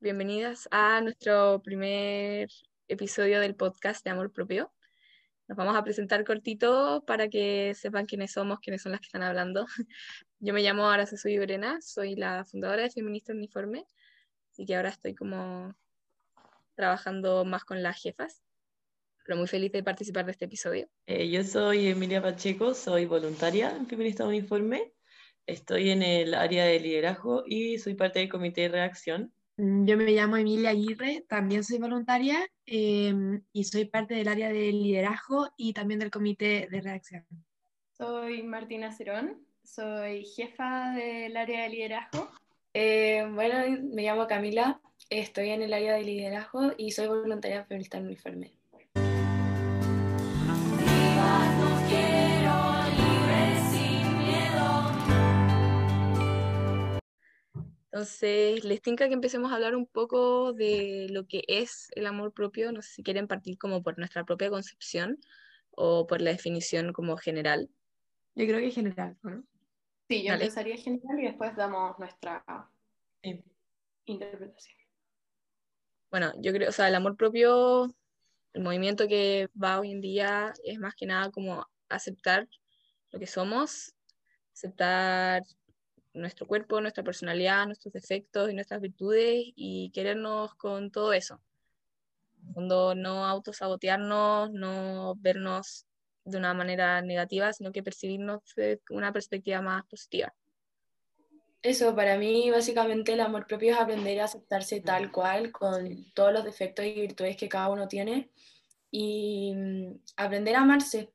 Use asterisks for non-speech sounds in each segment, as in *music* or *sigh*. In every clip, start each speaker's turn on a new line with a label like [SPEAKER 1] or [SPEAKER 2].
[SPEAKER 1] bienvenidas a nuestro primer episodio del podcast de Amor Propio. Nos vamos a presentar cortito para que sepan quiénes somos, quiénes son las que están hablando. *laughs* Yo me llamo Araceli Brena, soy la fundadora de Feminista Uniforme, así que ahora estoy como trabajando más con las jefas, pero muy feliz de participar de este episodio.
[SPEAKER 2] Eh, yo soy Emilia Pacheco, soy voluntaria en Feminista Uniforme, estoy en el área de liderazgo y soy parte del comité de reacción.
[SPEAKER 3] Mm, yo me llamo Emilia Aguirre, también soy voluntaria em, y soy parte del área de liderazgo y también del comité de reacción.
[SPEAKER 4] Soy Martina Cerón, soy jefa del área de liderazgo. Eh, bueno, me llamo Camila, estoy en el área de liderazgo y soy voluntaria feminista en uniforme.
[SPEAKER 1] Entonces, les tinca que empecemos a hablar un poco de lo que es el amor propio. No sé si quieren partir como por nuestra propia concepción o por la definición como general.
[SPEAKER 3] Yo creo que general, ¿no?
[SPEAKER 4] Sí, yo empezaría general y después damos nuestra interpretación.
[SPEAKER 1] Bueno, yo creo, o sea, el amor propio, el movimiento que va hoy en día es más que nada como aceptar lo que somos, aceptar nuestro cuerpo, nuestra personalidad, nuestros defectos y nuestras virtudes y querernos con todo eso. Cuando no autosabotearnos, no vernos de una manera negativa, sino que percibirnos de una perspectiva más positiva.
[SPEAKER 4] Eso, para mí básicamente el amor propio es aprender a aceptarse tal cual, con todos los defectos y virtudes que cada uno tiene, y mm, aprender a amarse,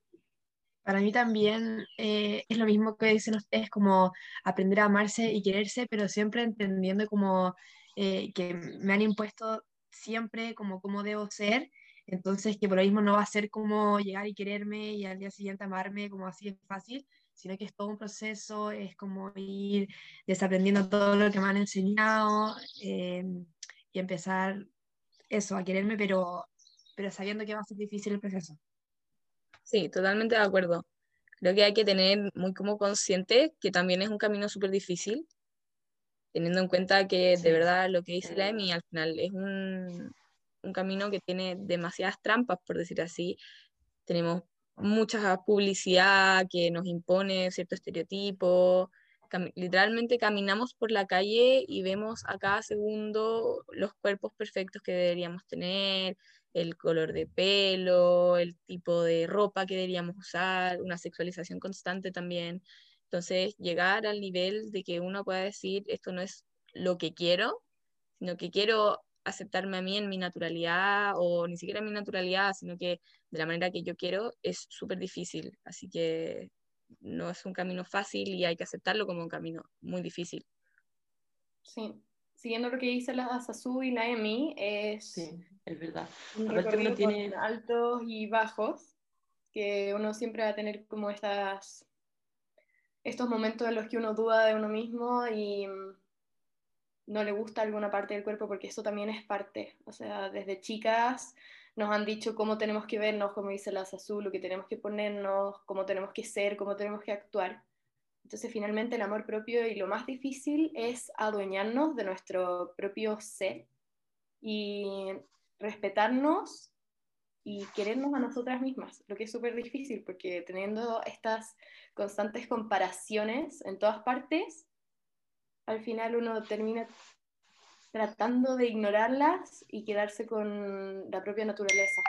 [SPEAKER 3] para mí también eh, es lo mismo que dicen ustedes, como aprender a amarse y quererse, pero siempre entendiendo como eh, que me han impuesto siempre como cómo debo ser, entonces que por lo mismo no va a ser como llegar y quererme y al día siguiente amarme como así es fácil, sino que es todo un proceso, es como ir desaprendiendo todo lo que me han enseñado eh, y empezar eso, a quererme, pero, pero sabiendo que va a ser difícil el proceso.
[SPEAKER 1] Sí, totalmente de acuerdo. Creo que hay que tener muy como consciente que también es un camino súper difícil, teniendo en cuenta que de verdad lo que dice la EMI al final es un, un camino que tiene demasiadas trampas, por decir así. Tenemos mucha publicidad que nos impone cierto estereotipo. literalmente caminamos por la calle y vemos a cada segundo los cuerpos perfectos que deberíamos tener, el color de pelo, el tipo de ropa que deberíamos usar, una sexualización constante también. Entonces, llegar al nivel de que uno pueda decir, esto no es lo que quiero, sino que quiero aceptarme a mí en mi naturalidad, o ni siquiera en mi naturalidad, sino que de la manera que yo quiero, es súper difícil. Así que no es un camino fácil y hay que aceptarlo como un camino muy difícil.
[SPEAKER 4] Sí, siguiendo lo que dice la Sasu y la Emi, es
[SPEAKER 2] es verdad.
[SPEAKER 4] Un recorrido tiene altos y bajos, que uno siempre va a tener como estas, estos momentos en los que uno duda de uno mismo y mm, no le gusta alguna parte del cuerpo, porque eso también es parte. O sea, desde chicas nos han dicho cómo tenemos que vernos, como dice la Sasu, lo que tenemos que ponernos, cómo tenemos que ser, cómo tenemos que actuar. Entonces, finalmente, el amor propio y lo más difícil es adueñarnos de nuestro propio ser y respetarnos y querernos a nosotras mismas, lo que es súper difícil porque teniendo estas constantes comparaciones en todas partes, al final uno termina tratando de ignorarlas y quedarse con la propia naturaleza.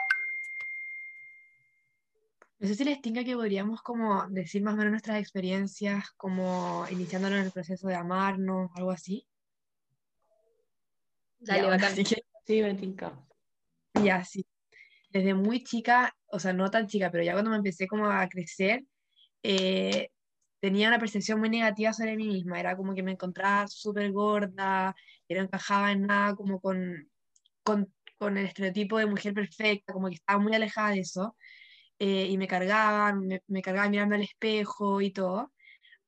[SPEAKER 3] No sé si les tinga que podríamos como decir más o menos nuestras experiencias, como iniciándonos en el proceso de amarnos, algo así.
[SPEAKER 1] Dale, bacán. *laughs*
[SPEAKER 2] Sí, me tinca.
[SPEAKER 3] Ya, sí. Desde muy chica, o sea, no tan chica, pero ya cuando me empecé como a crecer, eh, tenía una percepción muy negativa sobre mí misma. Era como que me encontraba súper gorda, que no encajaba en nada como con, con, con, el estereotipo de mujer perfecta, como que estaba muy alejada de eso. Eh, y me cargaban, me, me cargaban mirando al espejo y todo.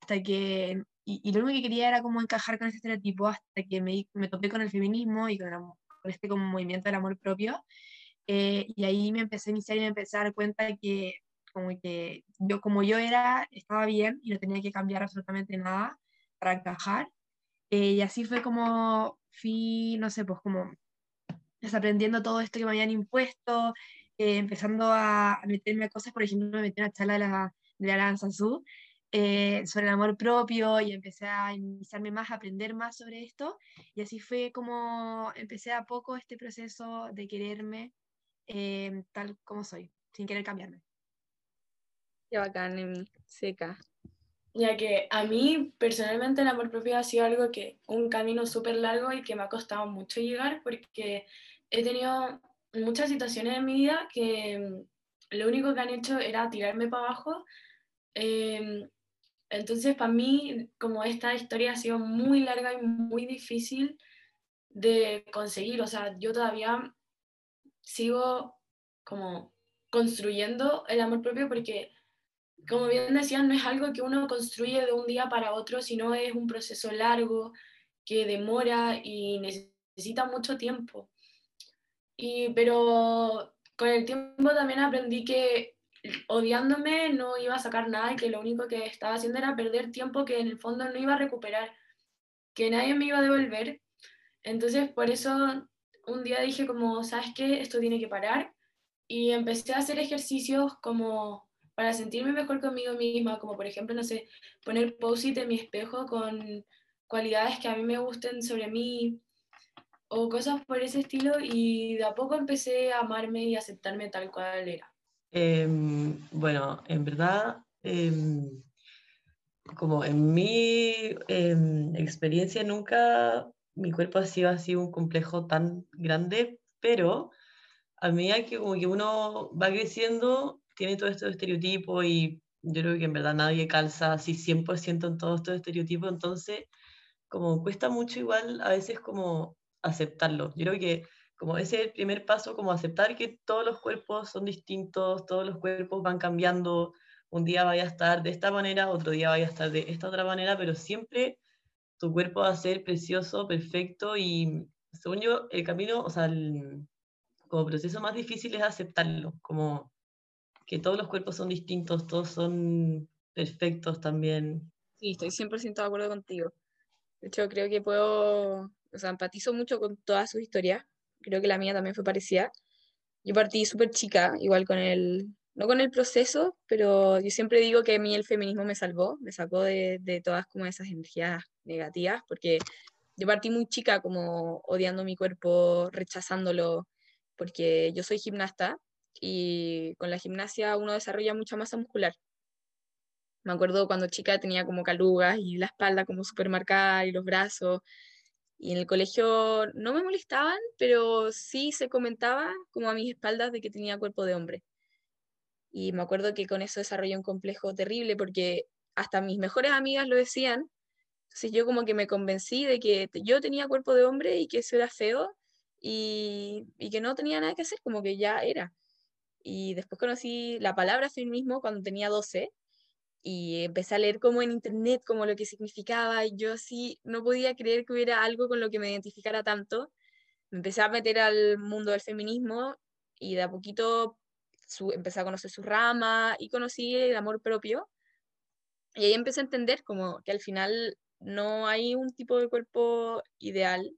[SPEAKER 3] Hasta que, y, y, lo único que quería era como encajar con ese estereotipo hasta que me, me topé con el feminismo y con la, este como movimiento del amor propio. Eh, y ahí me empecé a iniciar y me empecé a dar cuenta que como que yo como yo era, estaba bien y no tenía que cambiar absolutamente nada para encajar. Eh, y así fue como fui, no sé, pues como desaprendiendo todo esto que me habían impuesto, eh, empezando a, meterme a cosas, por ejemplo, me metí en la charla de la, de la Aranza eh, sobre el amor propio y empecé a iniciarme más, a aprender más sobre esto. Y así fue como empecé a poco este proceso de quererme eh, tal como soy, sin querer cambiarme.
[SPEAKER 1] Qué bacán, en seca.
[SPEAKER 5] Ya que a mí personalmente el amor propio ha sido algo que, un camino súper largo y que me ha costado mucho llegar porque he tenido muchas situaciones en mi vida que mm, lo único que han hecho era tirarme para abajo. Em, entonces, para mí, como esta historia ha sido muy larga y muy difícil de conseguir, o sea, yo todavía sigo como construyendo el amor propio porque, como bien decían, no es algo que uno construye de un día para otro, sino es un proceso largo que demora y necesita mucho tiempo. Y, pero con el tiempo también aprendí que odiándome no iba a sacar nada y que lo único que estaba haciendo era perder tiempo que en el fondo no iba a recuperar, que nadie me iba a devolver. Entonces por eso un día dije como, ¿sabes qué? Esto tiene que parar. Y empecé a hacer ejercicios como para sentirme mejor conmigo misma, como por ejemplo, no sé, poner post-it en mi espejo con cualidades que a mí me gusten sobre mí o cosas por ese estilo y de a poco empecé a amarme y aceptarme tal cual era.
[SPEAKER 2] Em, bueno, en verdad, em, como en mi em, experiencia nunca mi cuerpo ha sido así un complejo tan grande, pero a medida que como que uno va creciendo, tiene todo estos estereotipos y yo creo que en verdad nadie calza así 100% en todos estos estereotipos, entonces como cuesta mucho igual a veces como aceptarlo. Yo creo que como ese es el primer paso, como aceptar que todos los cuerpos son distintos, todos los cuerpos van cambiando, un día vaya a estar de esta manera, otro día vaya a estar de esta otra manera, pero siempre tu cuerpo va a ser precioso, perfecto y según yo el camino, o sea, el, como proceso más difícil es aceptarlo, como que todos los cuerpos son distintos, todos son perfectos también.
[SPEAKER 1] Sí, estoy 100% de acuerdo contigo. De hecho, creo que puedo, o sea, empatizo mucho con toda su historia. Creo que la mía también fue parecida. Yo partí súper chica, igual con el, no con el proceso, pero yo siempre digo que a mí el feminismo me salvó, me sacó de, de todas como esas energías negativas, porque yo partí muy chica como odiando mi cuerpo, rechazándolo, porque yo soy gimnasta y con la gimnasia uno desarrolla mucha masa muscular. Me acuerdo cuando chica tenía como calugas y la espalda como súper marcada y los brazos. Y en el colegio no me molestaban, pero sí se comentaba como a mis espaldas de que tenía cuerpo de hombre. Y me acuerdo que con eso desarrollé un complejo terrible porque hasta mis mejores amigas lo decían. Entonces yo como que me convencí de que yo tenía cuerpo de hombre y que eso era feo y, y, que no tenía nada que hacer, como que ya era. Y después conocí la palabra feminismo cuando tenía 12 y empecé a leer como en internet como lo que significaba y yo así no podía creer que hubiera algo con lo que me identificara tanto. Me empecé a meter al mundo del feminismo y de a poquito su, empecé a conocer su rama y conocí el amor propio. Y ahí empecé a entender como que al final no hay un tipo de cuerpo ideal,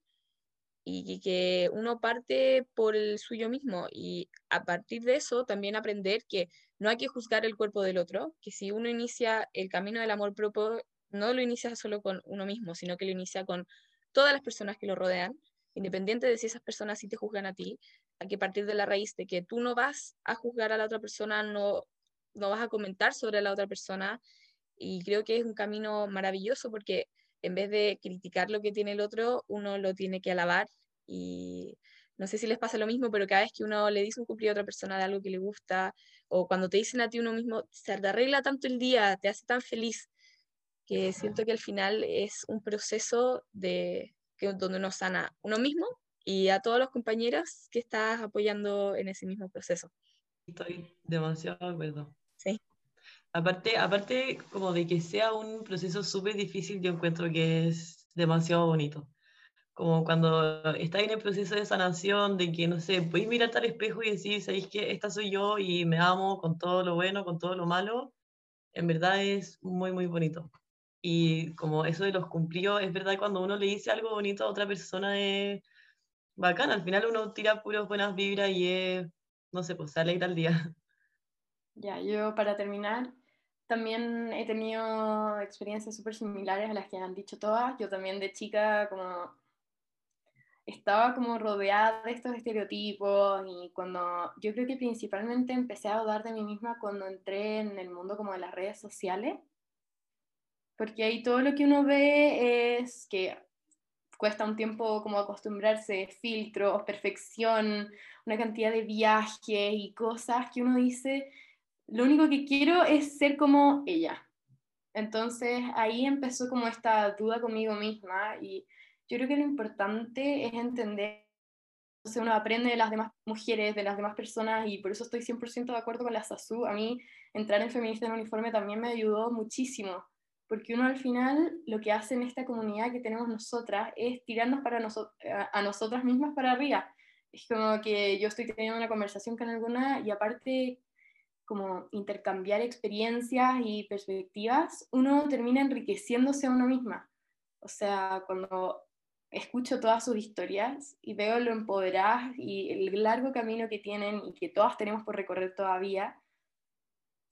[SPEAKER 1] y que uno parte por el suyo mismo y a partir de eso también aprender que no hay que juzgar el cuerpo del otro, que si uno inicia el camino del amor propio, no lo inicia solo con uno mismo, sino que lo inicia con todas las personas que lo rodean, independiente de si esas personas sí te juzgan a ti, hay que partir de la raíz de que tú no vas a juzgar a la otra persona, no, no vas a comentar sobre la otra persona y creo que es un camino maravilloso porque en vez de criticar lo que tiene el otro, uno lo tiene que alabar y no sé si les pasa lo mismo, pero cada vez que uno le dice un cumplido a otra persona de algo que le gusta, o cuando te dicen a ti uno mismo, se te arregla tanto el día, te hace tan feliz, que siento que al final es un proceso de que, donde uno sana uno mismo y a todos los compañeros que estás apoyando en ese mismo proceso.
[SPEAKER 2] Estoy demasiado de acuerdo.
[SPEAKER 1] Sí.
[SPEAKER 2] Aparte, aparte como de que sea un proceso súper difícil, yo encuentro que es demasiado bonito como cuando estás en el proceso de sanación, de que, no sé, podéis mirar al espejo y decir, ¿sabéis que esta soy yo y me amo con todo lo bueno, con todo lo malo? En verdad es muy, muy bonito. Y como eso de los cumplidos, es verdad cuando uno le dice algo bonito a otra persona es bacán. Al final uno tira puras buenas vibras y es, no sé, pues se alegra el día. *laughs*
[SPEAKER 4] Ya, yo para terminar, también he tenido experiencias súper similares a las que han dicho todas. Yo también de chica como estaba como rodeada de estos estereotipos y cuando yo creo que principalmente empecé a dudar de mí misma cuando entré en el mundo como de las redes sociales, porque ahí todo lo que uno ve es que cuesta un tiempo como acostumbrarse, filtros, perfección, una cantidad de viajes y cosas que uno dice, lo único que quiero es ser como ella. Entonces ahí empezó como esta duda conmigo misma y yo creo que lo importante es entender, o uno aprende de las demás mujeres, de las demás personas y por eso estoy 100% de acuerdo con la SASU. A mí entrar en Feminista en Uniforme también me ayudó muchísimo, porque uno al final lo que hace en esta comunidad que tenemos nosotras es tirarnos para a nosotras mismas para arriba. Es como que yo estoy teniendo una conversación con alguna y aparte como intercambiar experiencias y perspectivas, uno termina enriqueciéndose a uno misma. O sea, cuando escucho todas sus historias y veo lo empoderadas y el largo camino que tienen y que todas tenemos por recorrer todavía,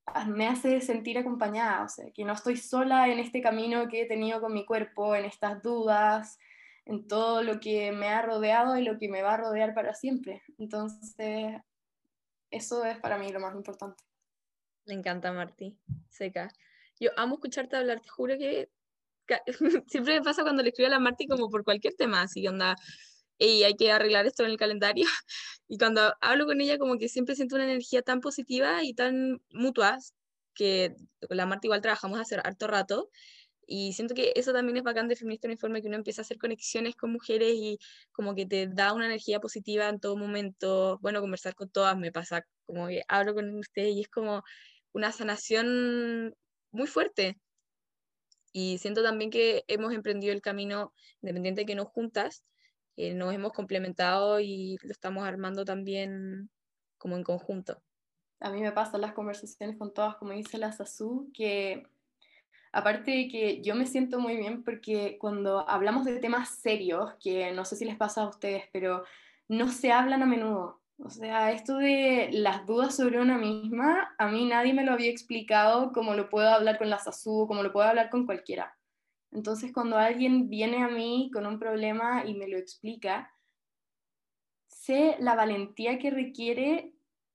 [SPEAKER 4] ah, me hace sentir acompañada, o sea, que no estoy sola en este camino que he tenido con mi cuerpo, en estas dudas, en todo lo que me ha rodeado y lo que me va a rodear para siempre. Entonces, eso es para mí lo más importante.
[SPEAKER 1] Me encanta, Marti, seca. Yo amo escucharte hablar, te juro que *laughs* siempre me pasa cuando le escribo a la Marti como por cualquier tema, así que onda, y hay que arreglar esto en el calendario. *laughs* Y cuando hablo con ella, como que siempre siento una energía tan positiva y tan mutua, que con la Marti igual trabajamos hace harto rato. Y siento que eso también es bacán de Feminista Uniforme, que uno empieza a hacer conexiones con mujeres y como que te da una energía positiva en todo momento. Bueno, conversar con todas me pasa, como que hablo con ustedes y es como una sanación muy fuerte. Y siento también que hemos emprendido el camino independiente que nos juntas, eh, nos hemos complementado y lo estamos armando también como en conjunto.
[SPEAKER 4] A mí me pasan las conversaciones con todas, como dice la Sasu, que aparte de que yo me siento muy bien porque cuando hablamos de temas serios, que no sé si les pasa a ustedes, pero no se hablan a menudo. O sea, esto de las dudas sobre una misma, a mí nadie me lo había explicado como lo puedo hablar con la SASU, como lo puedo hablar con cualquiera. Entonces, cuando alguien viene a mí con un problema y me lo explica, sé la valentía que requiere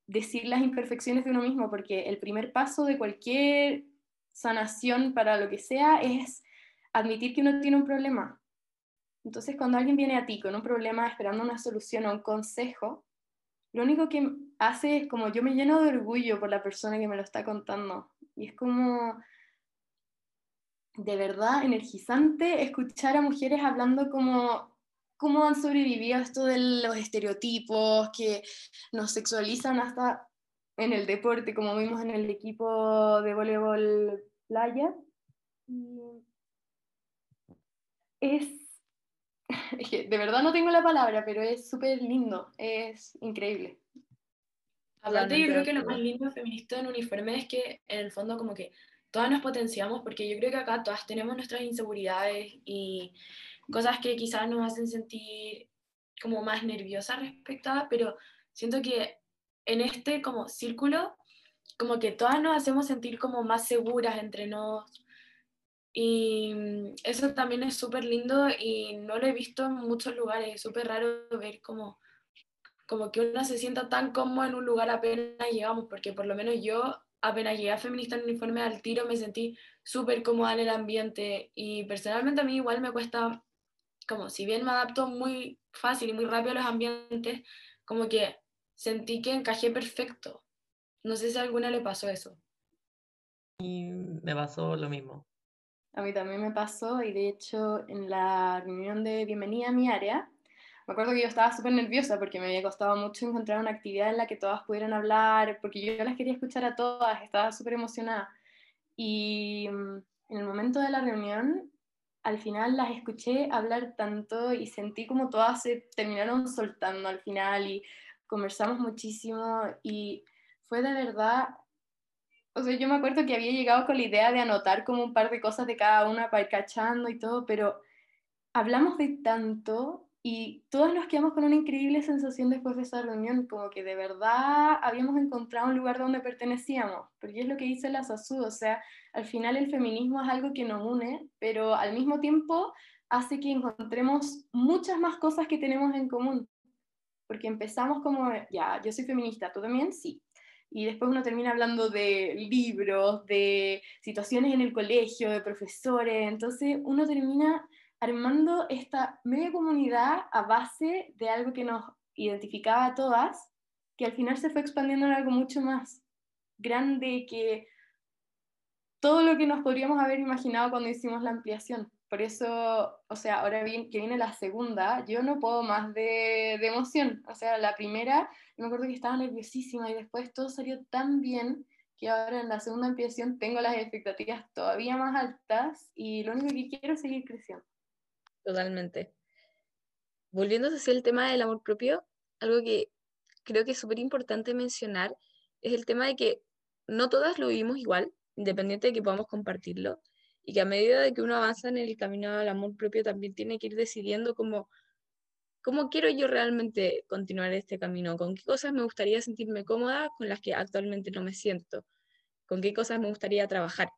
[SPEAKER 4] decir las imperfecciones de uno mismo, porque el primer paso de cualquier sanación para lo que sea es admitir que uno tiene un problema. Entonces, cuando alguien viene a ti con un problema esperando una solución o un consejo, lo único que hace es como yo me lleno de orgullo por la persona que me lo está contando. Y es como de verdad energizante escuchar a mujeres hablando como cómo han sobrevivido a esto de los estereotipos que nos sexualizan hasta en el deporte, como vimos en el equipo de voleibol playa. Es *laughs* de verdad no tengo la palabra, pero es súper lindo, es increíble.
[SPEAKER 5] Aparte, yo creo que lo más lindo de feminista en uniforme es que en el fondo como que todas nos potenciamos, porque yo creo que acá todas tenemos nuestras inseguridades y cosas que quizás nos hacen sentir como más nerviosas respecto a, pero siento que en este como círculo, como que todas nos hacemos sentir como más seguras entre nos, y mm, eso también es súper lindo y no lo he visto en muchos lugares. Es súper raro ver como, como que uno se sienta tan cómodo en un lugar apenas llegamos, porque por lo menos yo apenas llegué a Feminista en Uniforme al tiro me sentí súper cómoda en el ambiente y personalmente a mí igual me cuesta, como si bien me adapto muy fácil y muy rápido a los ambientes, como que sentí que encajé perfecto. No sé si a alguna le pasó eso.
[SPEAKER 2] Y me pasó lo mismo.
[SPEAKER 4] A mí también me pasó y de hecho en la reunión de bienvenida a mi área, me acuerdo que yo estaba súper nerviosa porque me había costado mucho encontrar una actividad en la que todas pudieran hablar, porque yo las quería escuchar a todas, estaba súper emocionada. Y mm, en el momento de la reunión, al final las escuché hablar tanto y sentí como todas se terminaron soltando al final y conversamos muchísimo y fue de verdad O sea, yo me acuerdo que había llegado con la idea de anotar como un par de cosas de cada una para ir cachando y todo, pero hablamos de tanto y todos nos quedamos con una increíble sensación después de esa reunión, como que de verdad habíamos encontrado un lugar donde pertenecíamos, porque es lo que dice la SASU, o sea, al final el feminismo es algo que nos une, pero al mismo tiempo hace que encontremos muchas más cosas que tenemos en común, porque empezamos como, ya, yo soy feminista, ¿tú también? Sí. Y después uno termina hablando de libros, de situaciones en el colegio, de profesores, entonces uno termina armando esta media comunidad a base de algo que nos identificaba a todas, que al final se fue expandiendo en algo mucho más grande que todo lo que nos podríamos haber imaginado cuando hicimos la ampliación. Por eso, o sea, ahora bien, que viene la segunda, yo no puedo más de, emoción. O sea, la primera, me acuerdo que estaba nerviosísima y después todo salió tan bien que ahora en la segunda ampliación tengo las expectativas todavía más altas y lo único que quiero es seguir creciendo.
[SPEAKER 1] Totalmente. Volviendo hacia el tema del amor propio, algo que creo que es súper importante mencionar es el tema de que no todas lo vivimos igual, independiente de que podamos compartirlo y que a medida de que uno avanza en el camino al amor propio también tiene que ir decidiendo cómo, cómo quiero yo realmente continuar este camino, con qué cosas me gustaría sentirme cómoda con las que actualmente no me siento, con qué cosas me gustaría trabajar.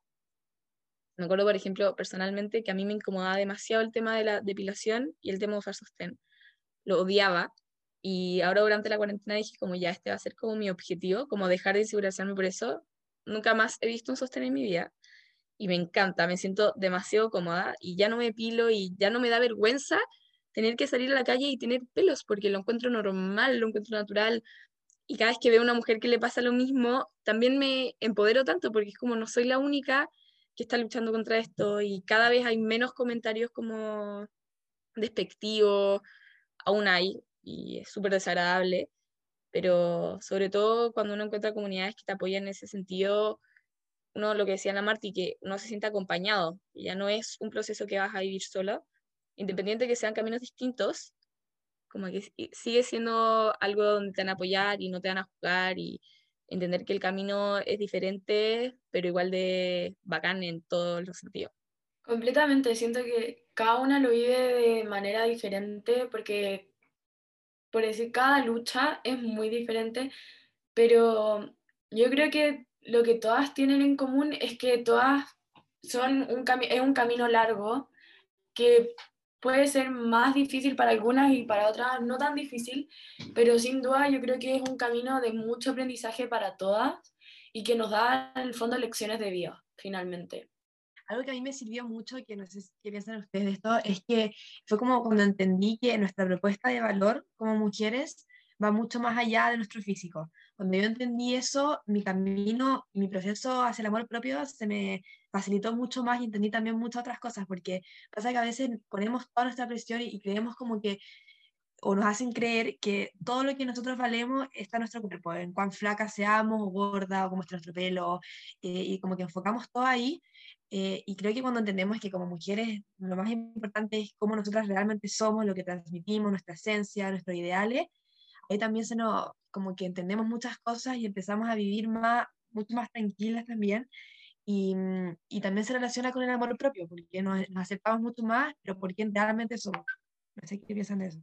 [SPEAKER 1] Me acuerdo, por ejemplo, personalmente que a mí me incomodaba demasiado el tema de la depilación y el tema de usar sostén. Lo odiaba y ahora durante la cuarentena dije como ya, este va a ser como mi objetivo, como dejar de insegurizarme por eso. Nunca más he visto un sostén en mi vida y me encanta, me siento demasiado cómoda y ya no me pilo y ya no me da vergüenza tener que salir a la calle y tener pelos porque lo encuentro normal, lo encuentro natural. Y cada vez que veo a una mujer que le pasa lo mismo, también me empodero tanto porque es como no soy la única que está luchando contra esto y cada vez hay menos comentarios como despectivos, aún hay y es súper desagradable, pero sobre todo cuando uno encuentra comunidades que te apoyan en ese sentido, uno, lo que decía la Marti, que uno se siente acompañado, ya no es un proceso que vas a vivir solo, independiente de que sean caminos distintos, como que sigue siendo algo donde te van a apoyar y no te van a juzgar y entender que el camino es diferente, pero igual de bacán en todos los sentidos.
[SPEAKER 5] Completamente, siento que cada una lo vive de manera diferente porque, por decir, cada lucha es muy diferente, pero yo creo que lo que todas tienen en común es que todas son un es un camino largo que puede ser más difícil para algunas y para otras no tan difícil, pero sin duda yo creo que es un camino de mucho aprendizaje para todas y que nos da en el fondo lecciones de vida, finalmente.
[SPEAKER 3] Algo que a mí me sirvió mucho, que no sé qué piensan ustedes de esto, es que fue como cuando entendí que nuestra propuesta de valor como mujeres va mucho más allá de nuestro físico. Cuando yo entendí eso, mi camino, mi proceso hacia el amor propio se me facilitó mucho más y entendí también muchas otras cosas, porque pasa que a veces ponemos toda nuestra presión y, creemos como que, o nos hacen creer que todo lo que nosotros valemos está en nuestro cuerpo, en cuán flaca seamos, o gorda, o cómo está nuestro pelo, eh, y como que enfocamos todo ahí. Eh, y creo que cuando entendemos que como mujeres lo más importante es cómo nosotras realmente somos, lo que transmitimos, nuestra esencia, nuestros ideales, ahí también se nos, como que entendemos muchas cosas y empezamos a vivir más, mucho más tranquilas también. Y, mm, y también se relaciona con el amor propio, porque nos, aceptamos mucho más, pero por quién realmente somos. No sé qué piensan de eso.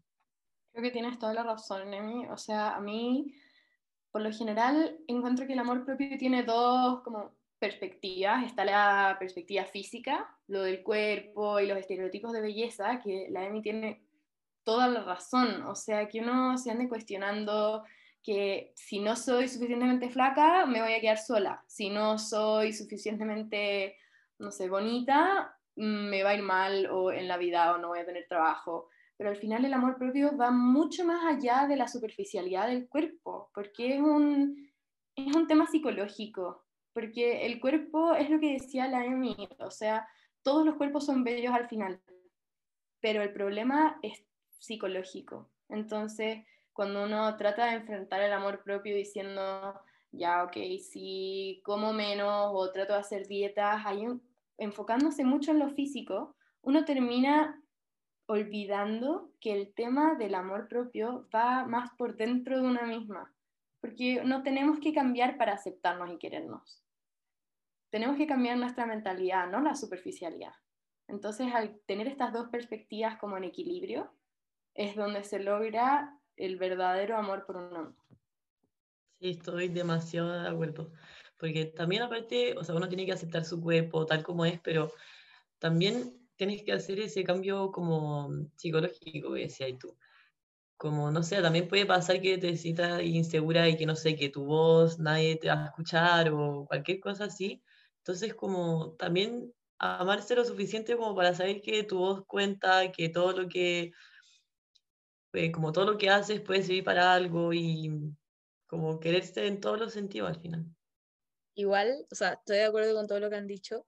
[SPEAKER 4] Creo que tienes toda la razón, Emi. O sea, a mí, por lo general, encuentro que el amor propio tiene dos como perspectivas. Está la perspectiva física, lo del cuerpo y los estereotipos de belleza, que la Emi tiene toda la razón. O sea, que uno se ande cuestionando que si no soy suficientemente flaca, me voy a quedar sola. Si no soy suficientemente, no sé, bonita, mm, me va a ir mal o en la vida o no voy a tener trabajo. Pero al final el amor propio va mucho más allá de la superficialidad del cuerpo, porque es un, es un tema psicológico, porque el cuerpo es lo que decía la Emi, o sea, todos los cuerpos son bellos al final, pero el problema es psicológico. Entonces, cuando uno trata de enfrentar el amor propio diciendo, ya, ok, si como menos o trato de hacer dietas, ahí enfocándose mucho en lo físico, uno termina olvidando que el tema del amor propio va más por dentro de una misma, porque no tenemos que cambiar para aceptarnos y querernos. tenemos que cambiar nuestra mentalidad, no la superficialidad. Entonces, al tener estas dos perspectivas como en equilibrio, es donde se logra el verdadero amor por uno.
[SPEAKER 2] Sí, estoy demasiado de acuerdo. Porque también aparte, o sea, uno tiene que aceptar su cuerpo tal como es, pero también tienes que hacer ese cambio como psicológico, que decías tú. Como, no sé, también puede pasar que te sientas insegura y que, no sé, que tu voz nadie te va a escuchar o cualquier cosa así. Entonces, como también amarse lo suficiente como para saber que tu voz cuenta, que todo lo que, eh, como todo lo que haces puede servir para algo y como quererse en todos los sentidos al final.
[SPEAKER 1] Igual, o sea, estoy de acuerdo con todo lo que han dicho.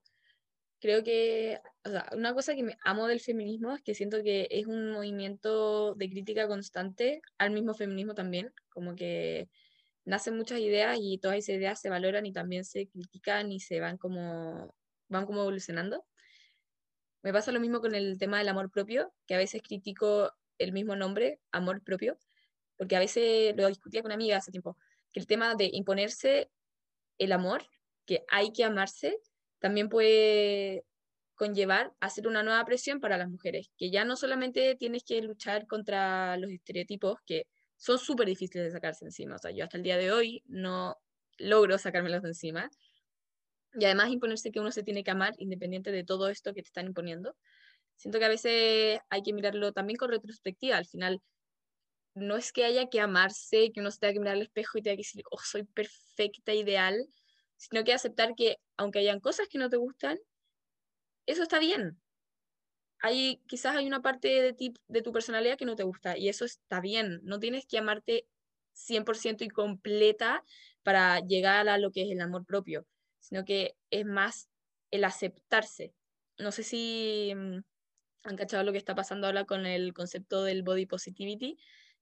[SPEAKER 1] Creo que, o sea, una cosa que me amo del feminismo es que siento que es un movimiento de crítica constante al mismo feminismo también, como que nacen muchas ideas y todas esas ideas se valoran y también se critican y se van como, van como evolucionando. Me pasa lo mismo con el tema del amor propio, que a veces critico el mismo nombre, amor propio, porque a veces lo discutía con una amiga hace tiempo, que el tema de imponerse el amor, que hay que amarse, también puede conllevar hacer una nueva presión para las mujeres, que ya no solamente tienes que luchar contra los estereotipos que son súper difíciles de sacarse encima, o sea, yo hasta el día de hoy no logro sacármelos de encima, y además imponerse que uno se tiene que amar independiente de todo esto que te están imponiendo. Siento que a veces hay que mirarlo también con retrospectiva, al final no es que haya que amarse, que uno se tenga que mirar al espejo y tenga que decir, oh, soy perfecta, ideal, sino que aceptar que aunque hayan cosas que no te gustan, eso está bien. Hay, quizás hay una parte de ti, de tu personalidad que no te gusta y eso está bien. No tienes que amarte 100% y completa para llegar a lo que es el amor propio, sino que es más el aceptarse. No sé si mm, han cachado lo que está pasando ahora con el concepto del body positivity,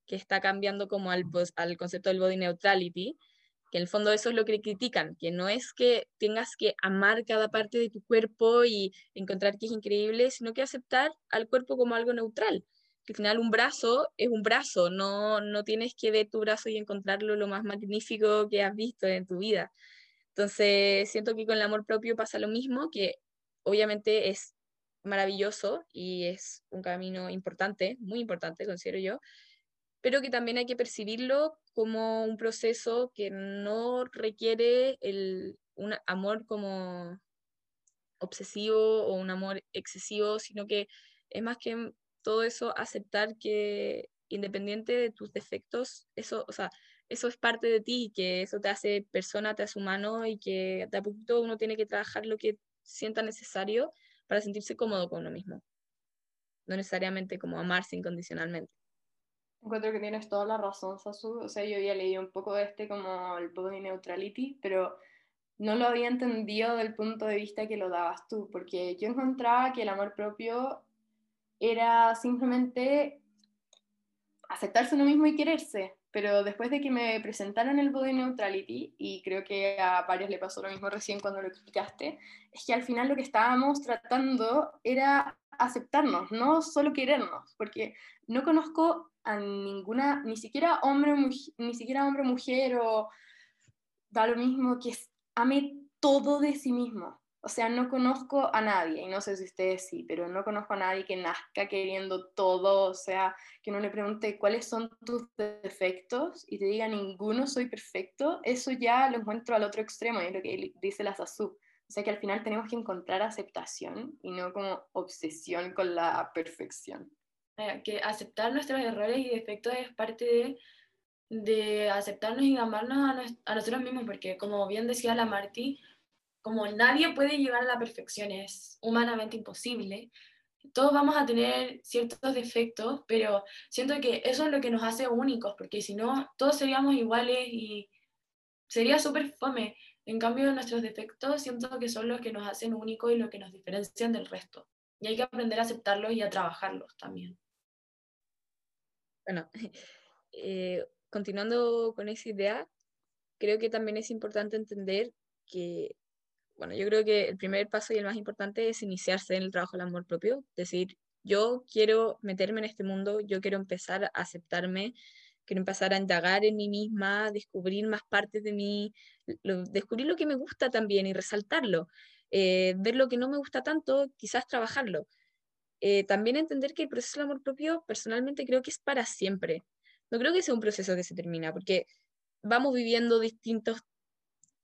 [SPEAKER 1] que está cambiando como al, al concepto del body neutrality, que en el fondo eso es lo que critican, que no es que tengas que amar cada parte de tu cuerpo y encontrar que es increíble, sino que aceptar al cuerpo como algo neutral. Que al final un brazo es un brazo, no, no tienes que ver tu brazo y encontrarlo lo más magnífico que has visto en tu vida. Entonces, siento que con el amor propio pasa lo mismo, que obviamente es maravilloso y es un camino importante, muy importante, considero yo, pero que también hay que percibirlo como un proceso que no requiere el, un amor como obsesivo o un amor excesivo, sino que es más que todo eso aceptar que independiente de tus defectos, eso, o sea, eso es parte de ti, que eso te hace persona, te hace humano y que de a poquito uno tiene que trabajar lo que sienta necesario para sentirse cómodo con uno mismo. No necesariamente como amarse incondicionalmente.
[SPEAKER 4] Encuentro que tienes toda la razón, Sasu. O sea, yo había leído un poco de este como el body neutrality, pero no lo había entendido del punto de vista que lo dabas tú, porque yo encontraba que el amor propio era simplemente aceptarse uno mismo y quererse. Pero después de que me presentaron el body neutrality, y creo que a varios le pasó lo mismo recién cuando lo explicaste, es que al final lo que estábamos tratando era aceptarnos, no solo querernos, porque no conozco a ninguna, ni siquiera hombre, ni siquiera hombre, mujer o da lo mismo, que ame todo de sí mismo. O sea, no conozco a nadie, y no sé si ustedes sí, pero no conozco a nadie que nazca queriendo todo, o sea, que no le pregunte cuáles son tus defectos y te diga ninguno soy perfecto, eso ya lo encuentro al otro extremo, y es lo que dice la Sasu. O sea que al final tenemos que encontrar aceptación y no como obsesión con la perfección.
[SPEAKER 5] Que aceptar nuestros errores y defectos es parte de, aceptarnos y amarnos a, nosotros mismos, porque como bien decía la Martí, como nadie puede llegar a la perfección, es humanamente imposible. Todos vamos a tener ciertos defectos, pero siento que eso es lo que nos hace únicos, porque si no, todos seríamos iguales y sería súper fome. En cambio, nuestros defectos siento que son los que nos hacen únicos y los que nos diferencian del resto. Y hay que aprender a aceptarlos y a trabajarlos también.
[SPEAKER 1] Bueno, *laughs* eh, continuando con esa idea, creo que también es importante entender que, bueno, yo creo que el primer paso y el más importante es iniciarse en el trabajo del amor propio, decir, yo quiero meterme en este mundo, yo quiero empezar a aceptarme quiero empezar a indagar en mí misma, descubrir más partes de mí, descubrir lo que me gusta también y resaltarlo, eh, ver lo que no me gusta tanto, quizás trabajarlo. Eh, también entender que el proceso del amor propio, personalmente creo que es para siempre. No creo que sea un proceso que se termina, porque vamos viviendo distintos,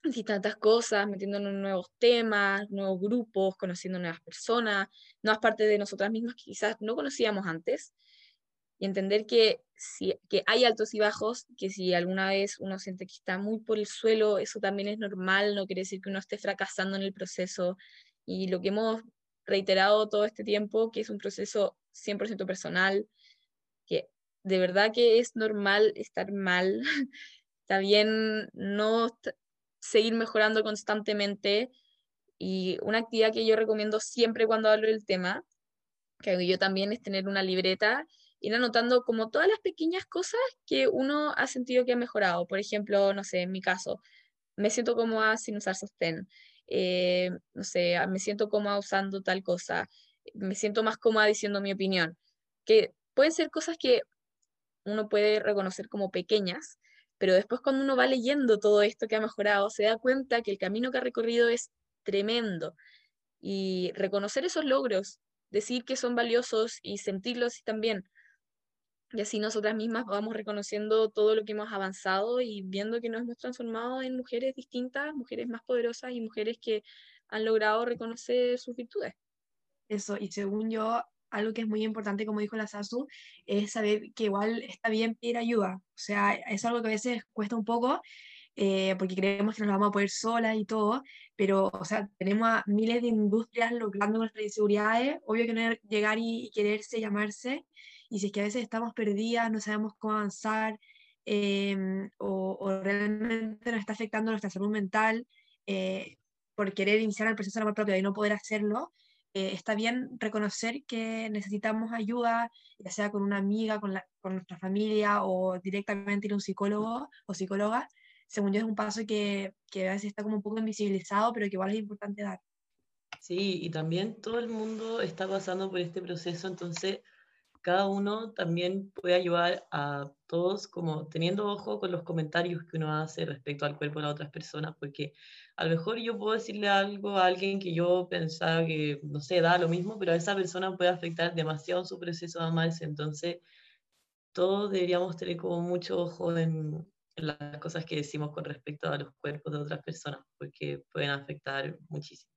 [SPEAKER 1] distintas cosas, metiéndonos en nuevos temas, nuevos grupos, conociendo nuevas personas, nuevas partes de nosotras mismas que quizás no conocíamos antes. Y entender que, si, que hay altos y bajos, que si alguna vez uno siente que está muy por el suelo, eso también es normal, no quiere decir que uno esté fracasando en el proceso. Y lo que hemos reiterado todo este tiempo, que es un proceso 100% personal, que de verdad que es normal estar mal, *laughs* está bien no seguir mejorando constantemente y una actividad que yo recomiendo siempre cuando hablo del tema, que yo también, es tener una libreta, ir anotando como todas las pequeñas cosas que uno ha sentido que ha mejorado. Por ejemplo, no sé, en mi caso, me siento cómoda sin usar sostén. Eh, no sé, me siento cómoda usando tal cosa, me siento más cómoda diciendo mi opinión, que pueden ser cosas que uno puede reconocer como pequeñas, pero después cuando uno va leyendo todo esto que ha mejorado, se da cuenta que el camino que ha recorrido es tremendo. Y reconocer esos logros, decir que son valiosos y sentirlos también. Y así nosotras mismas vamos reconociendo todo lo que hemos avanzado y viendo que nos hemos transformado en mujeres distintas, mujeres más poderosas y mujeres que han logrado reconocer sus virtudes.
[SPEAKER 3] Eso, y según yo, algo que es muy importante, como dijo la Sasu, es saber que igual está bien pedir ayuda. O sea, es algo que a veces cuesta un poco, eh, porque creemos que nos vamos a poder solas y todo, pero, o sea, tenemos a miles de industrias logrando nuestras inseguridades, obvio que no llegar y, quererse, llamarse, y si es que a veces estamos perdidas, no sabemos cómo avanzar, em, o, realmente nos está afectando nuestra salud mental, eh, por querer iniciar el proceso de amor propio y no poder hacerlo, eh, está bien reconocer que necesitamos ayuda, ya sea con una amiga, con, la, con nuestra familia o directamente ir a un psicólogo o psicóloga. Según yo es un paso que, que a veces está como un poco invisibilizado, pero que igual es importante dar.
[SPEAKER 2] Sí, y también todo el mundo está pasando por este proceso, entonces cada uno también puede ayudar a todos como teniendo ojo con los comentarios que uno hace respecto al cuerpo de las otras personas, porque a lo mejor yo puedo decirle algo a alguien que yo pensaba que, no sé, da lo mismo, pero a esa persona puede afectar demasiado su proceso de amarse, entonces todos deberíamos tener como mucho ojo en, las cosas que decimos con respecto a los cuerpos de otras personas, porque pueden afectar muchísimo.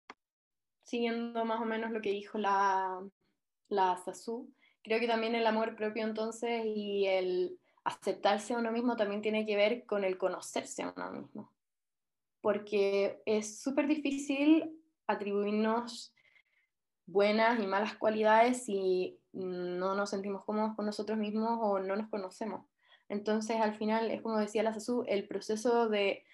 [SPEAKER 4] Siguiendo más o menos lo que dijo la, la Sasu, creo que también el amor propio entonces y el aceptarse a uno mismo también tiene que ver con el conocerse a uno mismo. Porque es súper difícil atribuirnos buenas y malas cualidades si no nos sentimos cómodos con nosotros mismos o no nos conocemos. Entonces, al final, es como decía la Sasu, el proceso de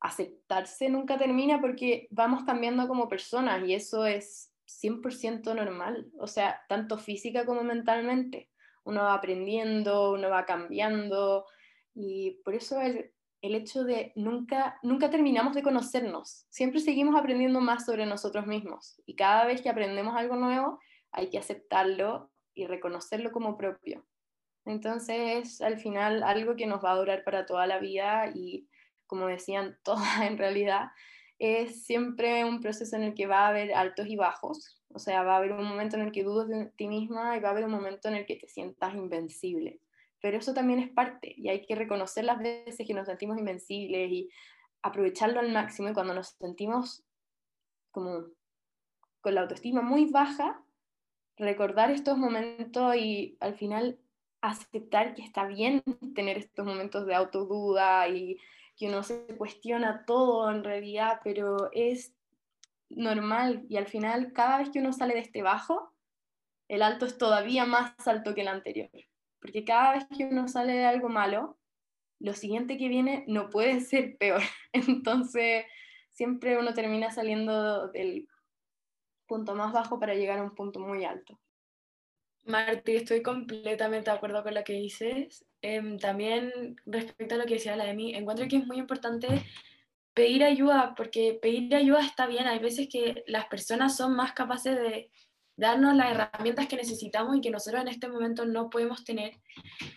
[SPEAKER 4] aceptarse nunca termina porque vamos cambiando como personas y eso es 100% normal, o sea, tanto física como mentalmente. Uno va aprendiendo, uno va cambiando y por eso el, el hecho de nunca, nunca terminamos de conocernos, siempre seguimos aprendiendo más sobre nosotros mismos y cada vez que aprendemos algo nuevo hay que aceptarlo y reconocerlo como propio. Entonces, al final, algo que nos va a durar para toda la vida y, como decían *laughs* todas en realidad, es siempre un proceso en el que va a haber altos y bajos, o sea, va a haber un momento en el que dudas de ti misma y va a haber un momento en el que te sientas invencible. Pero eso también es parte y hay que reconocer las veces que nos sentimos invencibles y aprovecharlo al máximo y cuando nos sentimos como con la autoestima muy baja, recordar estos momentos y al final aceptar que está bien tener estos momentos de autoduda y que uno se cuestiona todo en realidad, pero es normal y al final cada vez que uno sale de este bajo, el alto es todavía más alto que el anterior, porque cada vez que uno sale de algo malo, lo siguiente que viene no puede *laughs* ser peor, entonces siempre uno termina saliendo del punto más bajo para llegar a un punto muy alto.
[SPEAKER 5] Marti, estoy completamente de acuerdo con lo que dices. Em, también respecto a lo que decía la de mí, encuentro que es muy importante pedir ayuda, porque pedir ayuda está bien. Hay veces que las personas son más capaces de darnos las herramientas que necesitamos y que nosotros en este momento no podemos tener.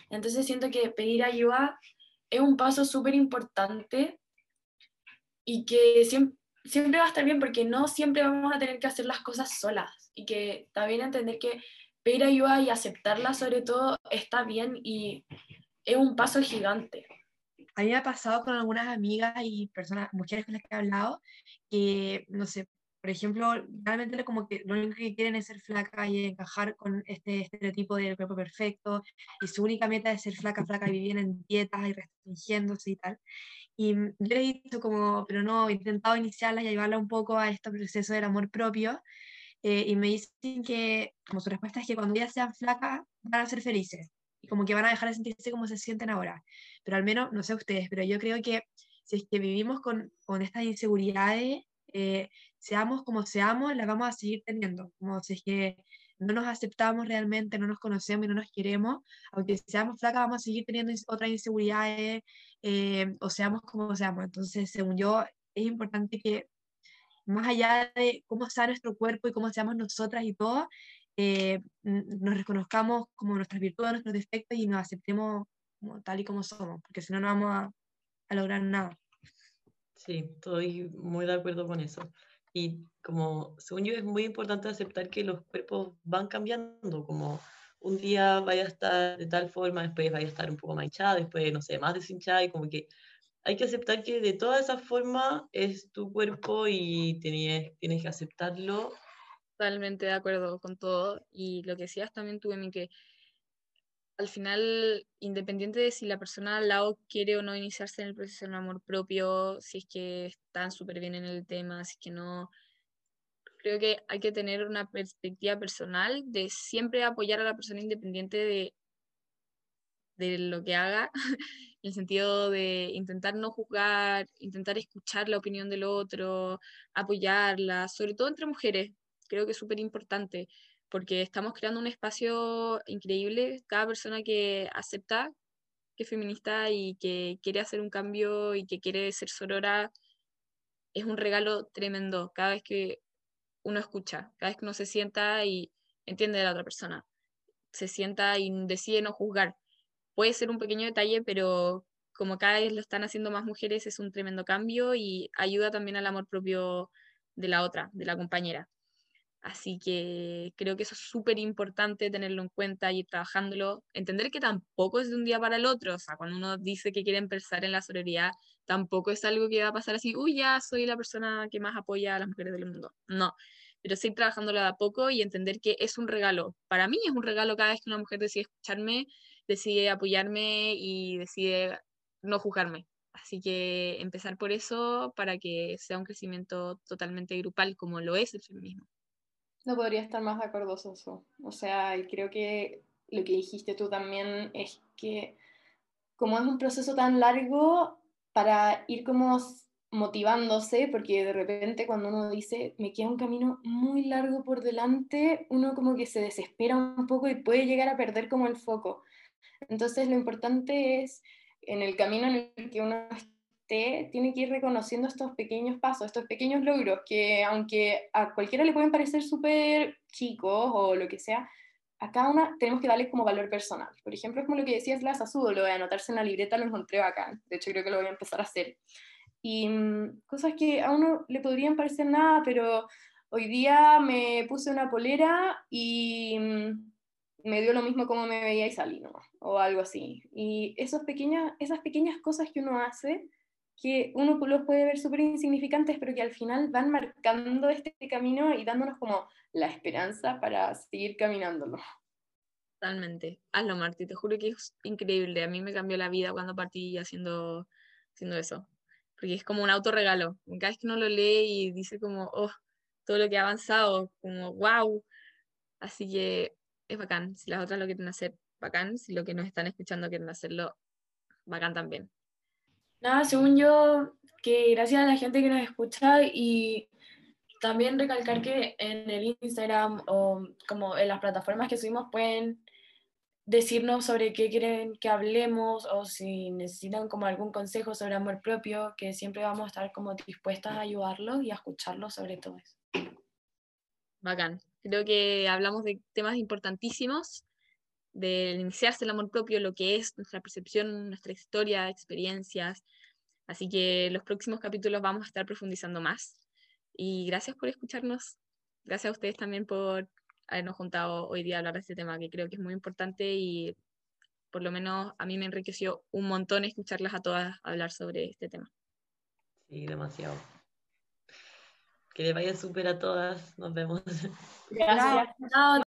[SPEAKER 5] Entonces siento que pedir ayuda es un paso súper importante y que siempre, siempre va a estar bien porque no siempre vamos a tener que hacer las cosas solas y que también entender que pedir ayuda y aceptarla sobre todo está bien y es un paso gigante.
[SPEAKER 3] A mí me ha pasado con algunas amigas y personas, mujeres con las que he hablado, que, no sé, por ejemplo, realmente como que lo único que quieren es ser flaca y encajar con este estereotipo del cuerpo perfecto, y su única meta es ser flaca, flaca, y vivir en dietas y restringiéndose y tal. Y yo le he dicho como, pero no, he intentado iniciarla y llevarla un poco a este proceso del amor propio, eh, y me dicen que, como su respuesta es que cuando ellas sean flacas, van a ser felices, y como que van a dejar de sentirse como se sienten ahora. Pero al menos, no sé ustedes, pero yo creo que si es que vivimos con, con estas inseguridades, eh, seamos como seamos, las vamos a seguir teniendo. Como si es que no nos aceptamos realmente, no nos conocemos y no nos queremos, aunque seamos flacas, vamos a seguir teniendo otras inseguridades eh, o seamos como seamos. Entonces, según yo, es importante que más allá de cómo sea nuestro cuerpo y cómo seamos nosotras y todo, eh, nos reconozcamos como nuestras virtudes, nuestros defectos y nos aceptemos como tal y como somos, porque si no, no vamos a, a lograr nada.
[SPEAKER 2] Sí, estoy muy de acuerdo con eso. Y como, según yo, es muy importante aceptar que los cuerpos van cambiando, como un día vaya a estar de tal forma, después vaya a estar un poco más hinchada, después, no sé, más deshinchada, y como que hay que aceptar que de toda esa forma es tu cuerpo y tienes, tienes que aceptarlo.
[SPEAKER 1] Totalmente de acuerdo con todo. Y lo que decías también tú, Emi, que al final, independiente de si la persona al lado quiere o no iniciarse en el proceso del amor propio, si es que están súper bien en el tema, si es que no, creo que hay que tener una perspectiva personal de siempre apoyar a la persona independiente de, de lo que haga, *laughs* en el sentido de intentar no juzgar, intentar escuchar la opinión del otro, apoyarla, sobre todo entre mujeres, creo que es súper importante porque estamos creando un espacio increíble. Cada persona que acepta que es feminista y que quiere hacer un cambio y que quiere ser sorora, es un regalo tremendo cada vez que uno escucha, cada vez que uno se sienta y entiende a la otra persona, se sienta y decide no juzgar. Puede ser un pequeño detalle, pero como cada vez lo están haciendo más mujeres, es un tremendo cambio y ayuda también al amor propio de la otra, de la compañera. Así que creo que eso es súper importante tenerlo en cuenta y ir trabajándolo. Entender que tampoco es de un día para el otro. O sea, cuando uno dice que quiere empezar en la sororidad, tampoco es algo que va a pasar así, uy, ya soy la persona que más apoya a las mujeres del mundo. No. Pero seguir trabajándolo a poco y entender que es un regalo. Para mí es un regalo cada vez que una mujer decide escucharme, decide apoyarme y decide no juzgarme. Así que empezar por eso para que sea un crecimiento totalmente grupal como lo es el feminismo.
[SPEAKER 4] No podría estar más de acuerdo, eso. O sea, creo que lo que dijiste tú también es que como es un proceso tan largo para ir como motivándose, porque de repente cuando uno dice, me queda un camino muy largo por delante, uno como que se desespera un poco y puede llegar a perder como el foco. Entonces lo importante es en el camino en el que uno tiene que ir reconociendo estos pequeños pasos, estos pequeños logros, que aunque a cualquiera le pueden parecer súper chicos o lo que sea, a cada una tenemos que darle como valor personal. Por ejemplo, es como lo que decías la Sazudo, lo de anotarse en la libreta lo encontré bacán. De hecho, creo que lo voy a empezar a hacer. Y mm, cosas que a uno le podrían parecer nada, pero hoy día me puse una polera y mm, me dio lo mismo como me veía y salí, ¿no? O algo así. Y esos pequeñas, esas pequeñas cosas que uno hace que uno los puede ver súper insignificantes, pero que al final van marcando este camino y dándonos como la esperanza para seguir caminándolo.
[SPEAKER 1] Totalmente. Hazlo, Marti, te juro que es increíble. A mí me cambió la vida cuando partí haciendo, haciendo eso. Porque es como un autorregalo. Cada vez que uno lo lee y dice como, oh, todo lo que ha avanzado, como, wow. Así que es bacán. Si las otras lo quieren hacer, bacán. Si lo que nos están escuchando quieren hacerlo, bacán también.
[SPEAKER 5] Nada, según yo, que gracias a la gente que nos escucha y también recalcar que en el Instagram o como en las plataformas que subimos pueden decirnos sobre qué quieren que hablemos o si necesitan como algún consejo sobre amor propio, que siempre vamos a estar como dispuestas a ayudarlos y a escucharlos sobre todo eso.
[SPEAKER 1] Bacán. Creo que hablamos de temas importantísimos, del iniciarse el amor propio, lo que es nuestra percepción, nuestra historia, experiencias. Así que los próximos capítulos vamos a estar profundizando más. Y gracias por escucharnos. Gracias a ustedes también por habernos juntado hoy día a hablar de este tema, que creo que es muy importante y por lo menos a mí me enriqueció un montón escucharlas a todas hablar sobre este tema.
[SPEAKER 2] Sí, demasiado. Que le vaya súper a todas. Nos vemos.
[SPEAKER 5] Gracias. Chao.